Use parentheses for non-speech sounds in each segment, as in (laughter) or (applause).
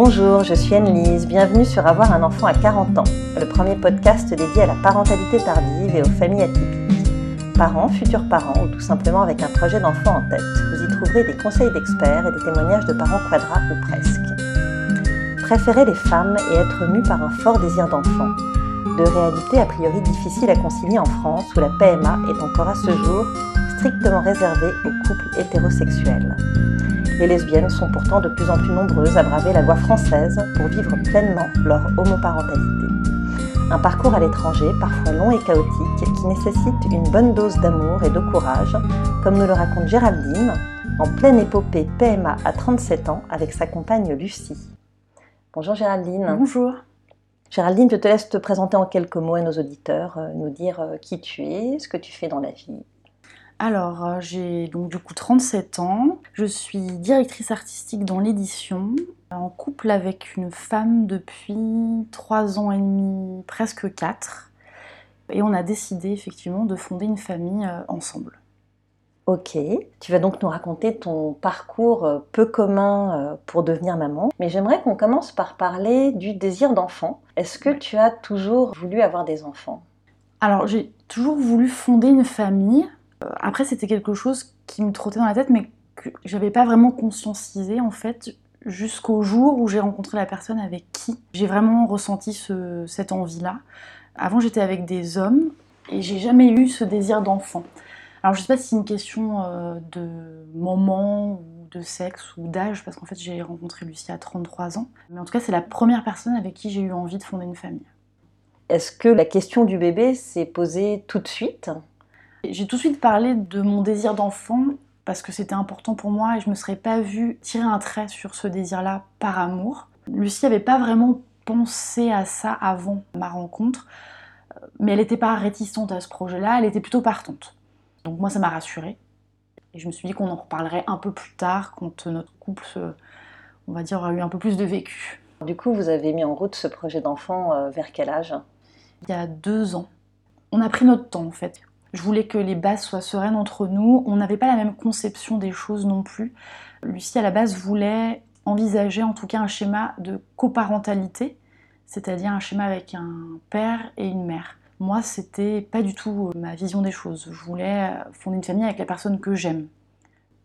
Bonjour, je suis Anne-Lise, bienvenue sur Avoir un enfant à 40 ans, le premier podcast dédié à la parentalité tardive et aux familles atypiques. Parents, futurs parents ou tout simplement avec un projet d'enfant en tête, vous y trouverez des conseils d'experts et des témoignages de parents quadras ou presque. Préférer les femmes et être mu par un fort désir d'enfant, de réalité a priori difficile à concilier en France où la PMA est encore à ce jour strictement réservée aux couples hétérosexuels. Les lesbiennes sont pourtant de plus en plus nombreuses à braver la loi française pour vivre pleinement leur homoparentalité. Un parcours à l'étranger, parfois long et chaotique, qui nécessite une bonne dose d'amour et de courage, comme nous le raconte Géraldine, en pleine épopée PMA à 37 ans avec sa compagne Lucie. Bonjour Géraldine. Bonjour. Géraldine, je te laisse te présenter en quelques mots à nos auditeurs, euh, nous dire euh, qui tu es, ce que tu fais dans la vie. Alors, euh, j'ai donc du coup 37 ans. Je suis directrice artistique dans l'édition, en couple avec une femme depuis 3 ans et demi, presque 4. Et on a décidé effectivement de fonder une famille euh, ensemble. Ok, tu vas donc nous raconter ton parcours euh, peu commun pour devenir maman, mais j'aimerais qu'on commence par parler du désir d'enfant. Est-ce que tu as toujours voulu avoir des enfants? Alors j'ai toujours voulu fonder une famille, euh, après, c'était quelque chose qui me trottait dans la tête, mais que j'avais pas vraiment conscientisé en fait jusqu'au jour où j'ai rencontré la personne avec qui j'ai vraiment ressenti cette envie-là. Avant, j'étais avec des hommes et j'ai jamais eu ce désir d'enfant. Alors, je sais pas si c'est une question euh, de moment ou de sexe ou d'âge, parce qu'en fait, j'ai rencontré Lucie à 33 ans. Mais en tout cas, c'est la première personne avec qui j'ai eu envie de fonder une famille. Est-ce que la question du bébé s'est posée tout de suite? J'ai tout de suite parlé de mon désir d'enfant parce que c'était important pour moi et je me serais pas vue tirer un trait sur ce désir-là par amour. Lucie n'avait pas vraiment pensé à ça avant ma rencontre, mais elle n'était pas réticente à ce projet-là, elle était plutôt partante. Donc moi ça m'a rassurée et je me suis dit qu'on en reparlerait un peu plus tard quand notre couple, on va dire, a eu un peu plus de vécu. Du coup, vous avez mis en route ce projet d'enfant euh, vers quel âge? Il y a deux ans. On a pris notre temps en fait. Je voulais que les bases soient sereines entre nous. On n'avait pas la même conception des choses non plus. Lucie, à la base, voulait envisager en tout cas un schéma de coparentalité, c'est-à-dire un schéma avec un père et une mère. Moi, c'était pas du tout ma vision des choses. Je voulais fonder une famille avec la personne que j'aime.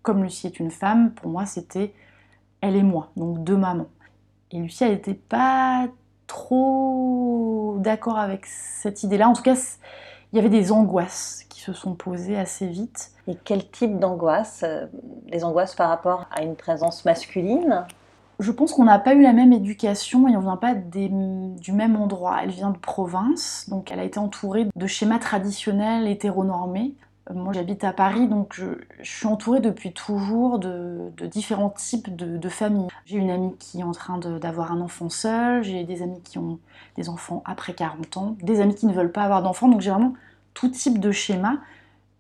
Comme Lucie est une femme, pour moi, c'était elle et moi, donc deux mamans. Et Lucie, elle n'était pas trop d'accord avec cette idée-là. En tout cas, il y avait des angoisses qui se sont posées assez vite. Et quel type d'angoisse Les angoisses par rapport à une présence masculine? Je pense qu'on n'a pas eu la même éducation et on vient pas du même endroit. Elle vient de province, donc elle a été entourée de schémas traditionnels hétéronormés. Euh, moi j'habite à Paris, donc je, suis entourée depuis toujours de, différents types de, familles. J'ai une amie qui est en train d'avoir un enfant seul, j'ai des amis qui ont des enfants après 40 ans, des amis qui ne veulent pas avoir d'enfants, donc j'ai vraiment tout type de schéma.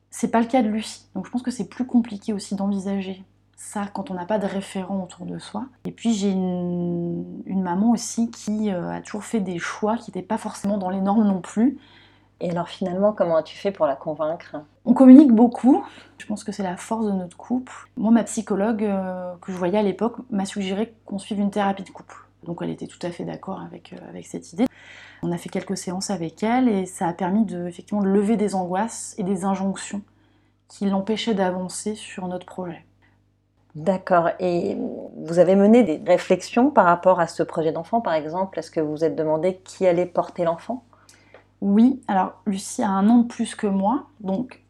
C'est pas le cas de Lucie. Donc je pense que c'est plus compliqué aussi d'envisager ça quand on n'a pas de référent autour de soi. Et puis j'ai une, maman aussi qui euh, a toujours fait des choix qui n'étaient pas forcément dans les normes non plus. Et alors finalement, comment as-tu fait pour la convaincre? On communique beaucoup. Je pense que c'est la force de notre couple. Moi, ma psychologue euh, que je voyais à l'époque m'a suggéré qu'on suive une thérapie de couple. Donc elle était tout à fait d'accord avec, euh, avec cette idée. On a fait quelques séances avec elle et ça a permis de, effectivement, de lever des angoisses et des injonctions qui l'empêchaient d'avancer sur notre projet. D'accord. Et vous avez mené des réflexions par rapport à ce projet d'enfant, par exemple? Est-ce que vous vous êtes demandé qui allait porter l'enfant? Oui. Alors, Lucie a un an de plus que moi, donc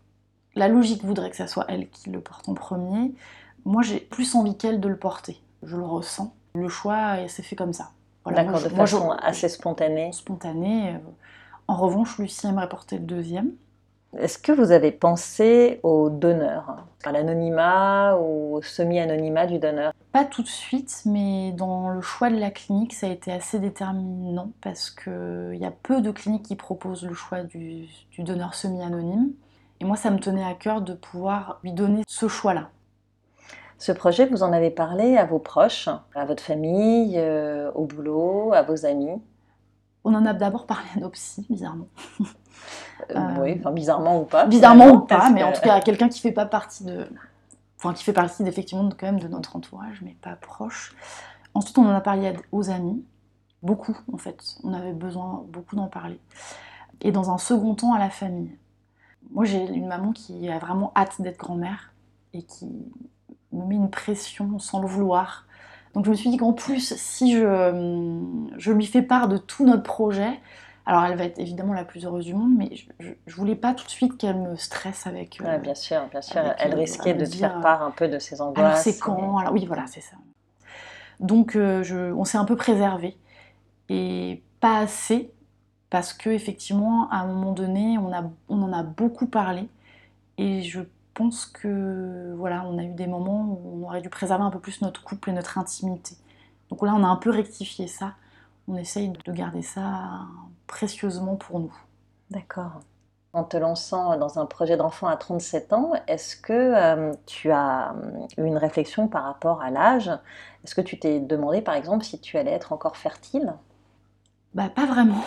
la logique voudrait que ce soit elle qui le porte en premier. Moi, j'ai plus envie qu'elle de le porter. Je le ressens. Le choix s'est fait comme ça. D'accord, de façon assez spontanée. Spontanée. Euh, en revanche, Lucie aimerait porter le deuxième. Est-ce que vous avez pensé au donneur, à l'anonymat ou au semi-anonymat du donneur? Pas tout de suite, mais dans le choix de la clinique, ça a été assez déterminant parce qu'il y a peu de cliniques qui proposent le choix du, du donneur semi-anonyme. Et moi, ça me tenait à cœur de pouvoir lui donner ce choix-là. Ce projet, vous en avez parlé à vos proches, à votre famille, euh, au boulot, à vos amis? On en a d'abord parlé à nos psys, bizarrement. Euh, oui, enfin bizarrement ou pas. Bizarrement ou pas, mais en tout cas à quelqu'un qui fait pas partie de, qui fait partie effectivement de notre entourage, mais pas proche. Ensuite, on en a parlé aux amis, beaucoup en fait. On avait besoin beaucoup d'en parler. Et dans un second temps, à la famille. Moi, j'ai une maman qui a vraiment hâte d'être grand-mère et qui me met une pression sans le vouloir. Donc je me suis dit qu'en plus, si je, je lui fais part de tout notre projet, alors elle va être évidemment la plus heureuse du monde, mais je, je, voulais pas tout de suite qu'elle me stresse avec. Euh, bien sûr, bien sûr. elle euh, risquait de te faire part un peu de ses angoisses. Alors c'est quand Alors oui, voilà, c'est ça. Donc euh, je, on s'est un peu préservé et pas assez parce que effectivement à un moment donné on, a, on en a beaucoup parlé et je pense que voilà on a eu des moments où on aurait dû préserver un peu plus notre couple et notre intimité. Donc là on a un peu rectifié ça. On essaye de garder ça précieusement pour nous. D'accord. En te lançant dans un projet d'enfant à 37 ans, est-ce que euh, tu as eu une réflexion par rapport à l'âge? Est-ce que tu t'es demandé par exemple si tu allais être encore fertile? Bah pas vraiment.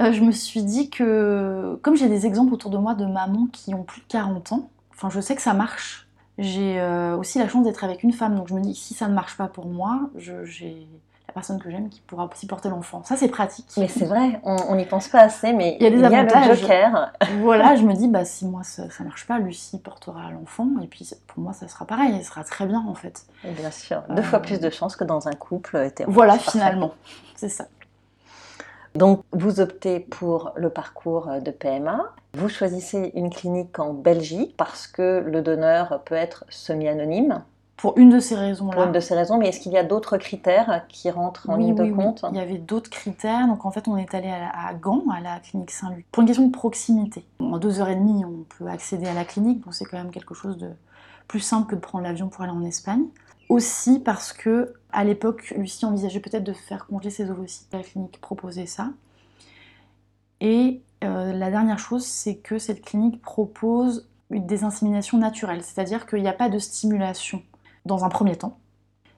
Euh, je me suis dit que, comme j'ai des exemples autour de moi de mamans qui ont plus de 40 ans, enfin je sais que ça marche. J'ai euh, aussi la chance d'être avec une femme, donc je me dis si ça ne marche pas pour moi, j'ai la personne que j'aime qui pourra aussi porter l'enfant. Ça, c'est pratique. Mais c'est vrai, on n'y pense pas assez, mais il y a des le joker. (laughs) voilà, je me dis, bah, si moi ça ne marche pas, Lucie portera l'enfant, et puis pour moi, ça sera pareil, il sera très bien en fait. Et bien sûr, deux fois plus de chances que dans un couple hétéro. Voilà, finalement, c'est ça. Donc, vous optez pour le parcours de PMA. Vous choisissez une clinique en Belgique parce que le donneur peut être semi-anonyme. Pour une de ces raisons-là. Pour une de ces raisons, mais est-ce qu'il y a d'autres critères qui rentrent en ligne de compte Il y avait d'autres critères. Donc en fait, on est allé à, Gand, à la clinique Saint-Luc, pour une question de proximité. En deux heures et demie, on peut accéder à la clinique, donc c'est quand même quelque chose de plus simple que de prendre l'avion pour aller en Espagne. Aussi parce que à l'époque, Lucie envisageait peut-être de faire congeler ses ovocytes. La clinique proposait ça. Et euh, la dernière chose, c'est que cette clinique propose des inséminations naturelles, c'est-à-dire qu'il n'y a pas de stimulation dans un premier temps.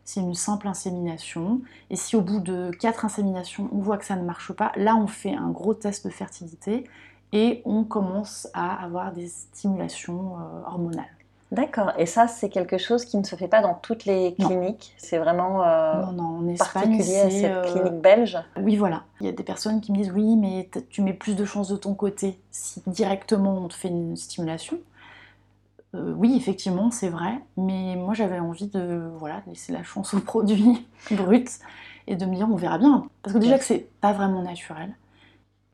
C'est une simple insémination. Et si au bout de quatre inséminations, on voit que ça ne marche pas, là, on fait un gros test de fertilité et on commence à avoir des stimulations euh, hormonales. D'accord. Et ça, c'est quelque chose qui ne se fait pas dans toutes les cliniques? C'est vraiment euh, particulier à cette euh, clinique belge? Oui, voilà. Il y a des personnes qui me disent oui, mais tu mets plus de chances de ton côté si directement on te fait une stimulation. Euh, oui, effectivement, c'est vrai, mais moi j'avais envie de voilà, laisser la chance au produit (laughs) brut et de me dire on verra bien. Parce que déjà que c'est pas vraiment naturel.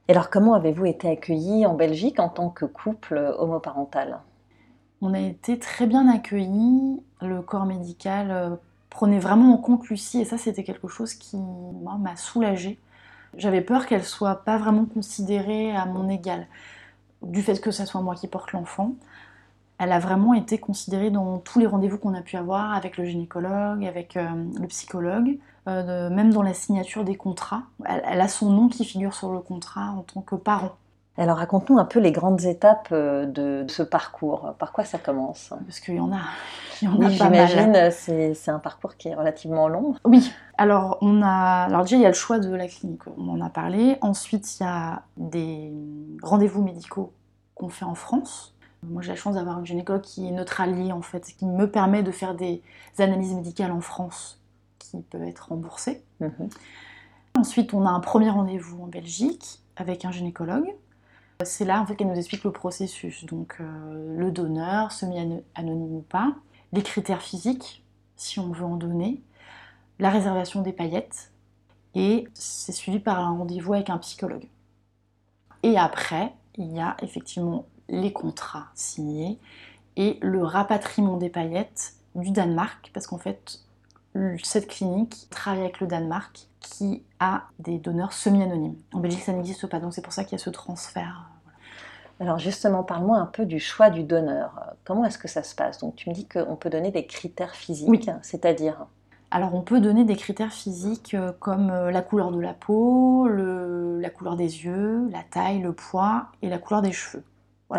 Et alors, comment avez-vous été accueillis en Belgique en tant que couple homoparental? On a été très bien accueillis. Le corps médical euh, prenait vraiment en compte Lucie et ça, c'était quelque chose qui m'a soulagée. J'avais peur qu'elle soit pas vraiment considérée à mon égal, du fait que ce soit moi qui porte l'enfant elle a vraiment été considérée dans tous les rendez-vous qu'on a pu avoir avec le gynécologue, avec euh, le psychologue, euh, même dans la signature des contrats. Elle, a son nom qui figure sur le contrat en tant que parent. Alors raconte-nous un peu les grandes étapes euh, de ce parcours. Par quoi ça commence? Parce qu'il y en a. oui, j'imagine, c'est un parcours qui est relativement long. Oui, alors on a. Alors déjà, il y a le choix de la clinique, on en a parlé. Ensuite, il y a des rendez-vous médicaux qu'on fait en France moi, j'ai la chance d'avoir une gynécologue qui est notre alliée, en fait, qui me permet de faire des analyses médicales en France qui peuvent être remboursées. Mhm. Ensuite, on a un premier rendez-vous en Belgique avec un gynécologue. C'est là, en fait, qu'elle nous explique le processus. Donc, euh, le donneur, semi-anonyme ou pas, les critères physiques, si on veut en donner, la réservation des paillettes, et c'est suivi par un rendez-vous avec un psychologue. Et après, il y a effectivement les contrats signés et le rapatriement des paillettes du Danemark, parce qu'en fait, cette clinique travaille avec le Danemark qui a des donneurs semi-anonymes. En Belgique, ça n'existe pas, donc c'est pour ça qu'il y a ce transfert. Alors justement, parle-moi un peu du choix du donneur. Comment est-ce que ça se passe? Donc tu me dis qu'on peut donner des critères physiques, c'est-à-dire? Alors on peut donner des critères physiques euh, comme euh, la couleur de la peau, la couleur des yeux, la taille, le poids et la couleur des cheveux.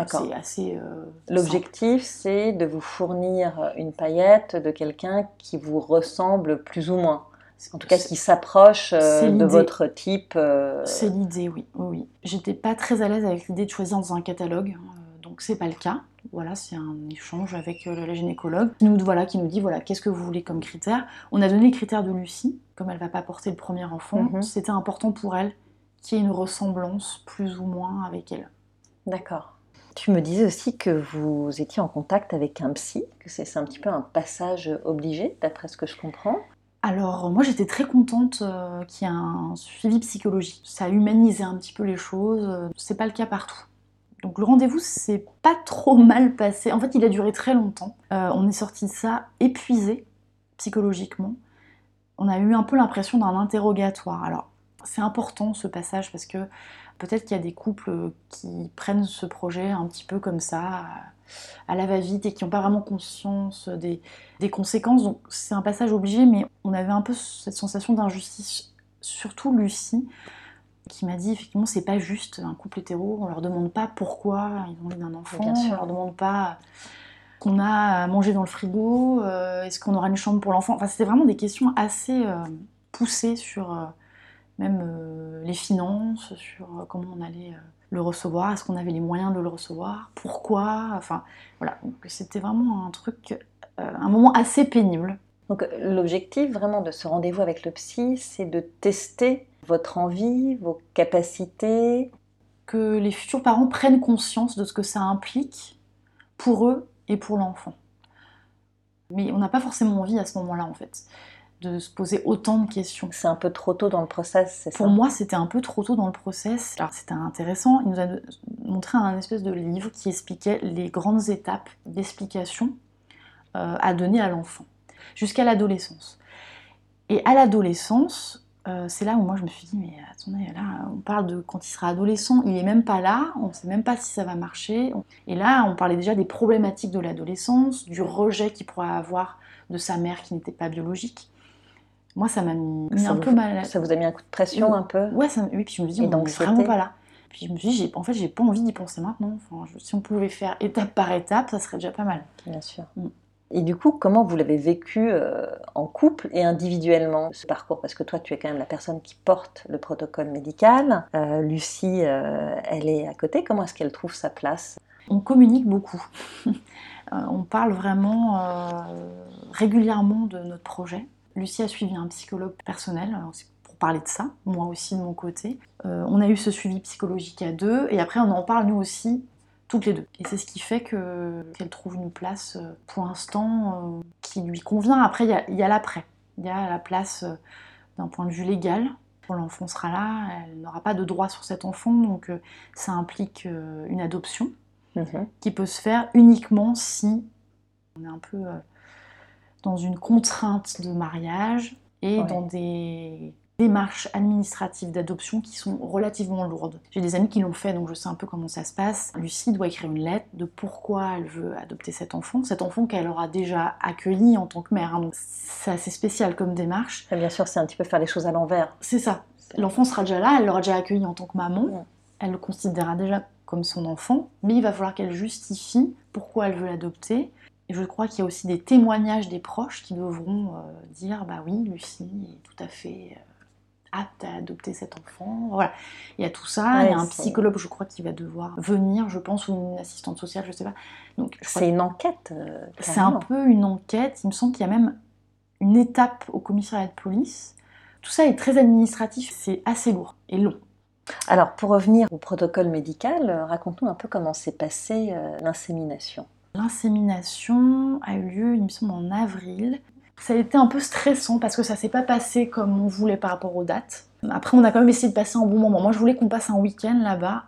C'est assez. Euh, L'objectif, c'est de vous fournir une paillette de quelqu'un qui vous ressemble plus ou moins. En tout cas, qui s'approche euh, de votre type. Euh, c'est l'idée, oui. oui. J'étais pas très à l'aise avec l'idée de choisir dans un catalogue, donc c'est pas le cas. Voilà, c'est un échange avec la gynécologue qui nous, voilà, qui nous dit voilà, qu'est-ce que vous voulez comme critères. On a donné les critères de Lucie, comme elle va pas porter le premier enfant, Mhm. c'était important pour elle qu'il y ait une ressemblance plus ou moins avec elle. D'accord. Tu me disais aussi que vous étiez en contact avec un psy, que c'est un petit peu un passage obligé, d'après ce que je comprends. Alors moi j'étais très contente euh, qu'il y ait un suivi psychologique. Ça a humanisé un petit peu les choses. C'est pas le cas partout. Donc le rendez-vous c'est pas trop (laughs) mal passé. En fait il a duré très longtemps. Euh, on est sorti de ça épuisé psychologiquement. On a eu un peu l'impression d'un interrogatoire. C'est important ce passage parce que peut-être qu'il y a des couples qui prennent ce projet un petit peu comme ça, à la va-vite et qui n'ont pas vraiment conscience des, des conséquences. Donc c'est un passage obligé, mais on avait un peu cette sensation d'injustice, surtout Lucie, qui m'a dit effectivement c'est pas juste un couple hétéro, on leur demande pas pourquoi ils ont envie d'un enfant, Bien sûr. on leur demande pas qu'on a à manger dans le frigo, euh, est-ce qu'on aura une chambre pour l'enfant. Enfin c'était vraiment des questions assez euh, poussées sur euh, même euh, les finances, sur euh, comment on allait euh, le recevoir, est-ce qu'on avait les moyens de le recevoir, pourquoi, enfin voilà, donc c'était vraiment un truc, un moment assez pénible. Donc l'objectif vraiment de ce rendez-vous avec le psy, c'est de tester votre envie, vos capacités. que les futurs parents prennent conscience de ce que ça implique pour eux et pour l'enfant. Mais on n'a pas forcément envie à ce moment-là, en fait, de se poser autant de questions. C'est un peu trop tôt dans le process, c'est ça? Pour moi, c'était un peu trop tôt dans le process. Alors, c'était intéressant. Il nous a montré un espèce de livre qui expliquait les grandes étapes d'explication euh, à donner à l'enfant, jusqu'à l'adolescence. Et à l'adolescence, euh, c'est là où moi je me suis dit, mais attendez, là, on parle de quand il sera adolescent, il est même pas là, on sait même pas si ça va marcher. Et là, on parlait déjà des problématiques de l'adolescence, du rejet qu'il pourrait avoir de sa mère qui n'était pas biologique. Moi, ça m'a mis, Ça un vous- peu mal Ça vous a mis un coup de pression un peu Ouais, ça, oui, puis je me dis, Et on n'est vraiment pas là. Puis je me suis dit, en fait, j'ai pas envie d'y penser maintenant. Enfin, je- si on pouvait faire étape par étape, ça serait déjà pas mal. Bien sûr. Mm. Et du coup, comment vous l'avez vécu euh, en couple et individuellement ce parcours? Parce que toi, tu es quand même la personne qui porte le protocole médical. Euh, Lucie, euh, elle est à côté. Comment est-ce qu'elle trouve sa place? On communique beaucoup. (laughs) On parle vraiment régulièrement de notre projet. Lucie a suivi un psychologue personnel, alors c'est pour parler de ça, moi aussi de mon côté. Euh, on a eu ce suivi psychologique à deux, et après on en parle nous aussi, toutes les deux. Et c'est ce qui fait que- qu'elle trouve une place, euh, pour l'instant, euh, qui lui convient. Après, il y a- l'après. Il y a la place euh, d'un point de vue légal. L'enfant sera là, elle n'aura pas de droit sur cet enfant, donc ça implique une adoption Mhm. qui peut se faire uniquement si on est un peu dans une contrainte de mariage et Ouais. dans des démarches administratives d'adoption qui sont relativement lourdes. J'ai des amis qui l'ont fait, donc je sais un peu comment ça se passe. Lucie doit écrire une lettre de pourquoi elle veut adopter cet enfant, cet enfant qu'elle aura déjà accueilli en tant que mère. hein. donc c'est assez spécial comme démarche. Et Bien sûr, c'est un petit peu faire les choses à l'envers. C'est ça. L'enfant sera déjà là, elle l'aura déjà accueilli en tant que maman, Ouais. elle le considérera déjà comme son enfant, mais il va falloir qu'elle justifie pourquoi elle veut l'adopter. Et je crois qu'il y a aussi des témoignages des proches qui devront euh, dire bah oui, Lucie est tout à fait euh, apte à adopter cet enfant. Voilà, il y a tout ça. il y a un psychologue, je crois, qui va devoir venir, je pense, ou une assistante sociale, je sais pas. Donc C'est une enquête. euh, c'est un peu une enquête. Il me semble qu'il y a même une étape au commissariat de police. Tout ça est très administratif, c'est assez lourd et long. Alors, pour revenir au protocole médical, euh, raconte-nous un peu comment s'est passée euh, l'insémination. L'insémination a eu lieu, il me semble, en avril. Ça a été un peu stressant parce que ça s'est pas passé comme on voulait par rapport aux dates. Après, on a quand même essayé de passer un bon moment. Moi, je voulais qu'on passe un week-end là-bas,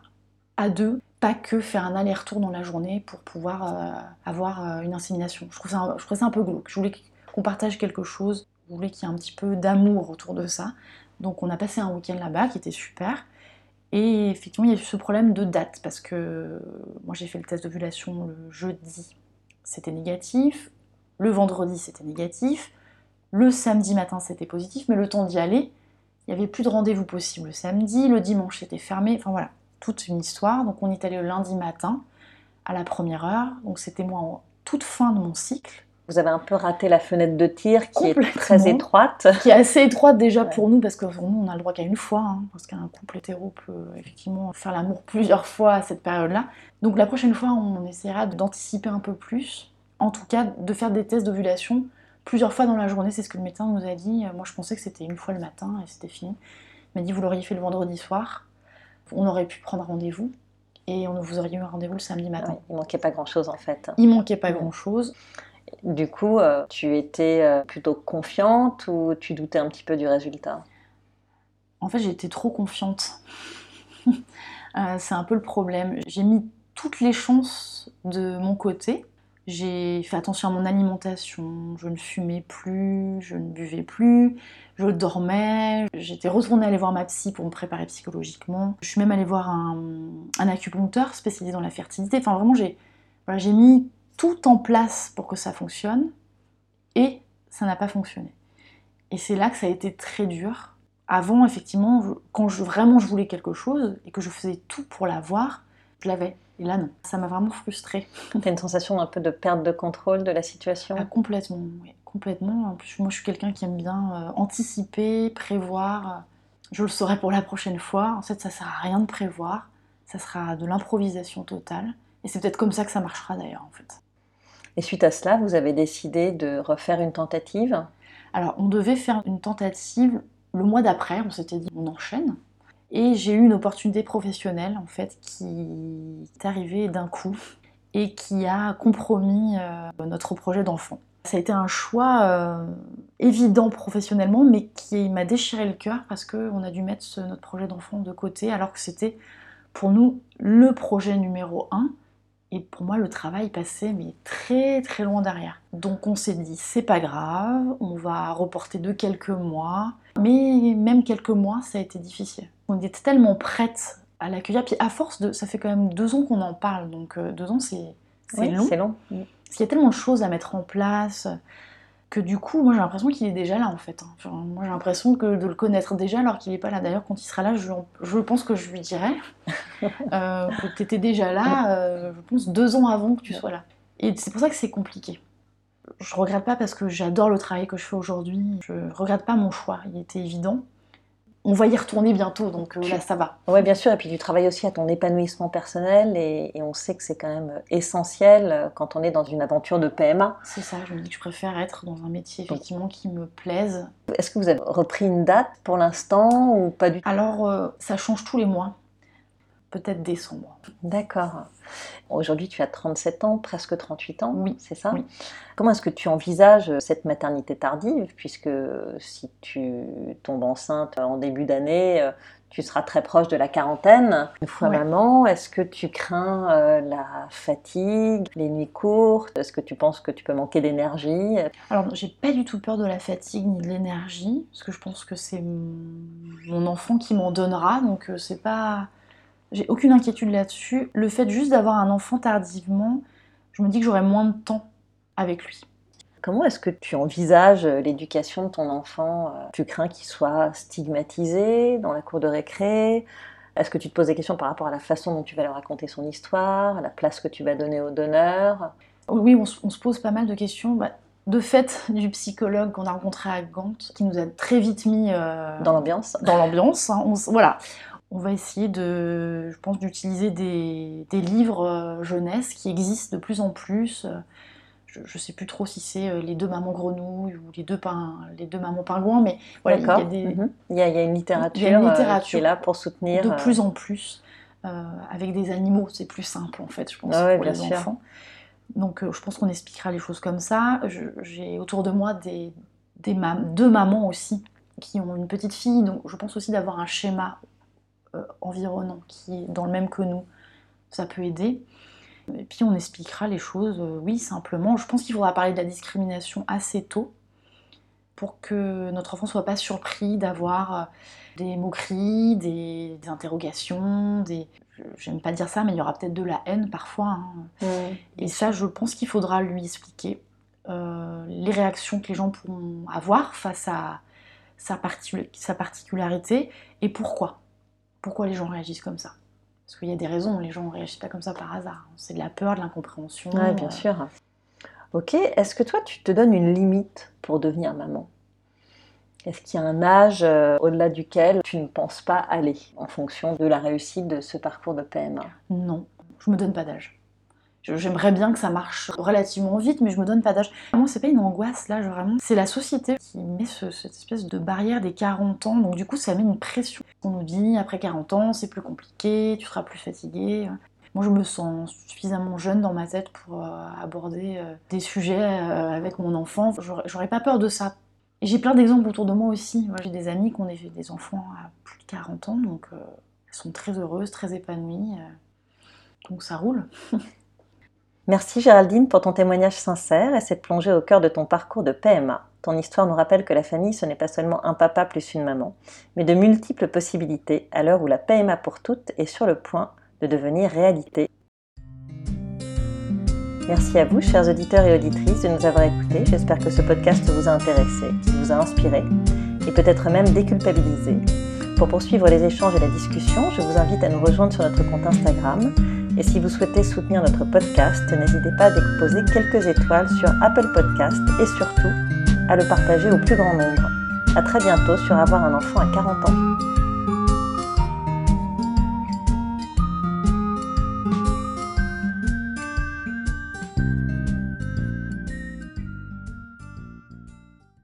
à deux, pas que faire un aller-retour dans la journée pour pouvoir euh, avoir euh, une insémination. Je trouve, ça, un- je trouvais ça un peu glauque. Je voulais qu'on partage quelque chose. Je voulais qu'il y ait un petit peu d'amour autour de ça. Donc, on a passé un week-end là-bas qui était super. Et effectivement, il y a eu ce problème de date parce que euh, moi j'ai fait le test d'ovulation le jeudi, c'était négatif. Le vendredi, c'était négatif. Le samedi matin, c'était positif. Mais le temps d'y aller, il n'y avait plus de rendez-vous possible le samedi. Le dimanche, c'était fermé. Enfin voilà, toute une histoire. Donc on est allé le lundi matin à la première heure. Donc c'était moi en toute fin de mon cycle. Vous avez un peu raté la fenêtre de tir qui est très étroite. Qui est assez étroite déjà pour nous, parce que pour nous, on a le droit qu'à une fois. Hein, parce qu'un couple hétéro peut effectivement faire l'amour plusieurs fois à cette période-là. Donc la prochaine fois, on essaiera d'anticiper un peu plus. En tout cas, de faire des tests d'ovulation plusieurs fois dans la journée. C'est ce que le médecin nous a dit. Moi, je pensais que c'était une fois le matin et c'était fini. Il m'a dit, vous l'auriez fait le vendredi soir. On aurait pu prendre rendez-vous et on vous auriez eu un rendez-vous le samedi matin. il manquait pas grand-chose en fait. Il manquait pas grand-chose. Du coup, euh, tu étais euh, plutôt confiante ou tu doutais un petit peu du résultat? En fait, j'étais trop confiante. (laughs) Euh, c'est un peu le problème. J'ai mis toutes les chances de mon côté. J'ai fait attention à mon alimentation, je ne fumais plus, je ne buvais plus, je dormais, j'étais retournée aller voir ma psy pour me préparer psychologiquement. Je suis même allée voir un, acupuncteur spécialisé dans la fertilité. Enfin vraiment, j'ai j'ai mis tout en place pour que ça fonctionne et ça n'a pas fonctionné. Et c'est là que ça a été très dur. Avant, effectivement, quand je, vraiment je voulais quelque chose et que je faisais tout pour l'avoir, je l'avais. Et là, non. Ça m'a vraiment frustrée. (laughs) T'as une sensation un peu de perte de contrôle de la situation? Ah, Complètement, oui. Complètement. En plus, moi, je suis quelqu'un qui aime bien euh, anticiper, prévoir. Je le saurai pour la prochaine fois. En fait, ça sert à rien de prévoir. Ça sera de l'improvisation totale. Et c'est peut-être comme ça que ça marchera d'ailleurs, en fait. Et suite à cela, vous avez décidé de refaire une tentative Alors, on devait faire une tentative le mois d'après. On s'était dit, on enchaîne. Et j'ai eu une opportunité professionnelle en fait qui est arrivée d'un coup et qui a compromis euh, notre projet d'enfant. Ça a été un choix euh, évident professionnellement, mais qui m'a déchiré le cœur parce qu'on a dû mettre notre projet d'enfant de côté alors que c'était pour nous le projet numéro un. Et pour moi, le travail passait mais très très loin derrière. Donc on s'est dit, c'est pas grave, on va reporter de quelques mois. Mais même quelques mois, ça a été difficile. On était tellement prête à l'accueillir. Puis à force de. Ça fait quand même deux ans qu'on en parle, donc euh, deux ans, c'est long. C'est long. Parce qu'il y a tellement de choses à mettre en place que du coup, moi j'ai l'impression qu'il est déjà là en fait. Hein. moi j'ai l'impression que de le connaître déjà alors qu'il n'est pas là. D'ailleurs, quand il sera là, je, pense que je lui dirai (laughs) euh, que tu étais déjà là, euh, je pense, deux ans avant que tu sois là. Et c'est pour ça que c'est compliqué. Je regrette pas parce que j'adore le travail que je fais aujourd'hui. Je regrette pas mon choix, il était évident on va y retourner bientôt, donc euh, là ça va. Oui, bien sûr, et puis tu travailles aussi à ton épanouissement personnel, et, on sait que c'est quand même euh, essentiel euh, quand on est dans une aventure de PMA. C'est ça, je me dis que je préfère être dans un métier effectivement qui me plaise. Est-ce que vous avez repris une date pour l'instant ou pas du tout? Alors, ça change tous les mois peut-être décembre. D'accord. Aujourd'hui, tu as 37 ans, presque 38 ans, oui, c'est ça oui. Comment est-ce que tu envisages cette maternité tardive Puisque si tu tombes enceinte en début d'année, euh, tu seras très proche de la quarantaine. Une fois maman, est-ce que tu crains euh, la fatigue, les nuits courtes? Est-ce que tu penses que tu peux manquer d'énergie? Alors, j'ai pas du tout peur de la fatigue ni de l'énergie, parce que je pense que c'est mon enfant qui m'en donnera, donc euh, c'est pas j'ai aucune inquiétude là-dessus. Le fait juste d'avoir un enfant tardivement, je me dis que j'aurai moins de temps avec lui. Comment est-ce que tu envisages l'éducation de ton enfant Tu crains qu'il soit stigmatisé dans la cour de récré? Est-ce que tu te poses des questions par rapport à la façon dont tu vas lui raconter son histoire, à la place que tu vas donner au donneur? Oui, on, se pose pas mal de questions. Bah, de fait, (laughs) du psychologue qu'on a rencontré à Gand, qui nous a très vite mis euh, dans l'ambiance. Dans l'ambiance, hein. voilà on va essayer de, je pense, d'utiliser des, livres euh, jeunesse qui existent de plus en plus. Je ne sais plus trop si c'est euh, les deux mamans grenouilles ou les deux, les deux mamans pingouins, mais voilà, il y, a des, il, y a, une littérature, euh, qui est là pour soutenir. De plus en plus, avec des animaux, c'est plus simple en fait, je pense, ah pour les enfants. Donc je pense qu'on expliquera les choses comme ça. J'ai autour de moi des, des deux mamans aussi qui ont une petite fille, donc je pense aussi d'avoir un schéma euh, environnant qui est dans le même que nous, ça peut aider. Et puis on expliquera les choses, euh, oui, simplement. Je pense qu'il faudra parler de la discrimination assez tôt pour que notre enfant ne soit pas surpris d'avoir euh, des moqueries, des, interrogations, des... J'aime pas dire ça, mais il y aura peut-être de la haine parfois. Hein. Et ça, je pense qu'il faudra lui expliquer les réactions que les gens pourront avoir face à sa, sa particularité et pourquoi pourquoi les gens réagissent comme ça. Parce qu'il y a des raisons, les gens ne réagissent pas comme ça par hasard. C'est de la peur, de l'incompréhension. Oui, bien euh. sûr. Ok, est-ce que toi tu te donnes une limite pour devenir maman? Est-ce qu'il y a un âge euh, au-delà duquel tu ne penses pas aller en fonction de la réussite de ce parcours de PMA Non, je me donne pas d'âge. J'aimerais bien que ça marche relativement vite, mais je me donne pas d'âge. Moi, c'est pas une angoisse là, vraiment. C'est la société qui met cette espèce de barrière des 40 ans, donc du coup, ça met une pression. On nous dit après 40 ans, c'est plus compliqué, tu seras plus fatigué. Moi, je me sens suffisamment jeune dans ma tête pour euh, aborder euh, des sujets euh, avec mon enfant. J'aurais pas peur de ça. J'ai plein d'exemples autour de moi aussi. J'ai des amis qui ont des enfants à plus de 40 ans, donc elles sont très heureuses, très épanouies. donc ça roule. (laughs) Merci Géraldine pour ton témoignage sincère et cette plongée au cœur de ton parcours de PMA. Ton histoire nous rappelle que la famille, ce n'est pas seulement un papa plus une maman, mais de multiples possibilités à l'heure où la PMA pour toutes est sur le point de devenir réalité. Merci à vous, chers auditeurs et auditrices, de nous avoir écoutés. J'espère que ce podcast vous a intéressé, vous a inspiré et peut-être même déculpabilisé. Pour poursuivre les échanges et la discussion, je vous invite à nous rejoindre sur notre compte Instagram. Et si vous souhaitez soutenir notre podcast, n'hésitez pas à déposer quelques étoiles sur Apple Podcast et surtout à le partager au plus grand nombre. A très bientôt sur Avoir un enfant à 40 ans.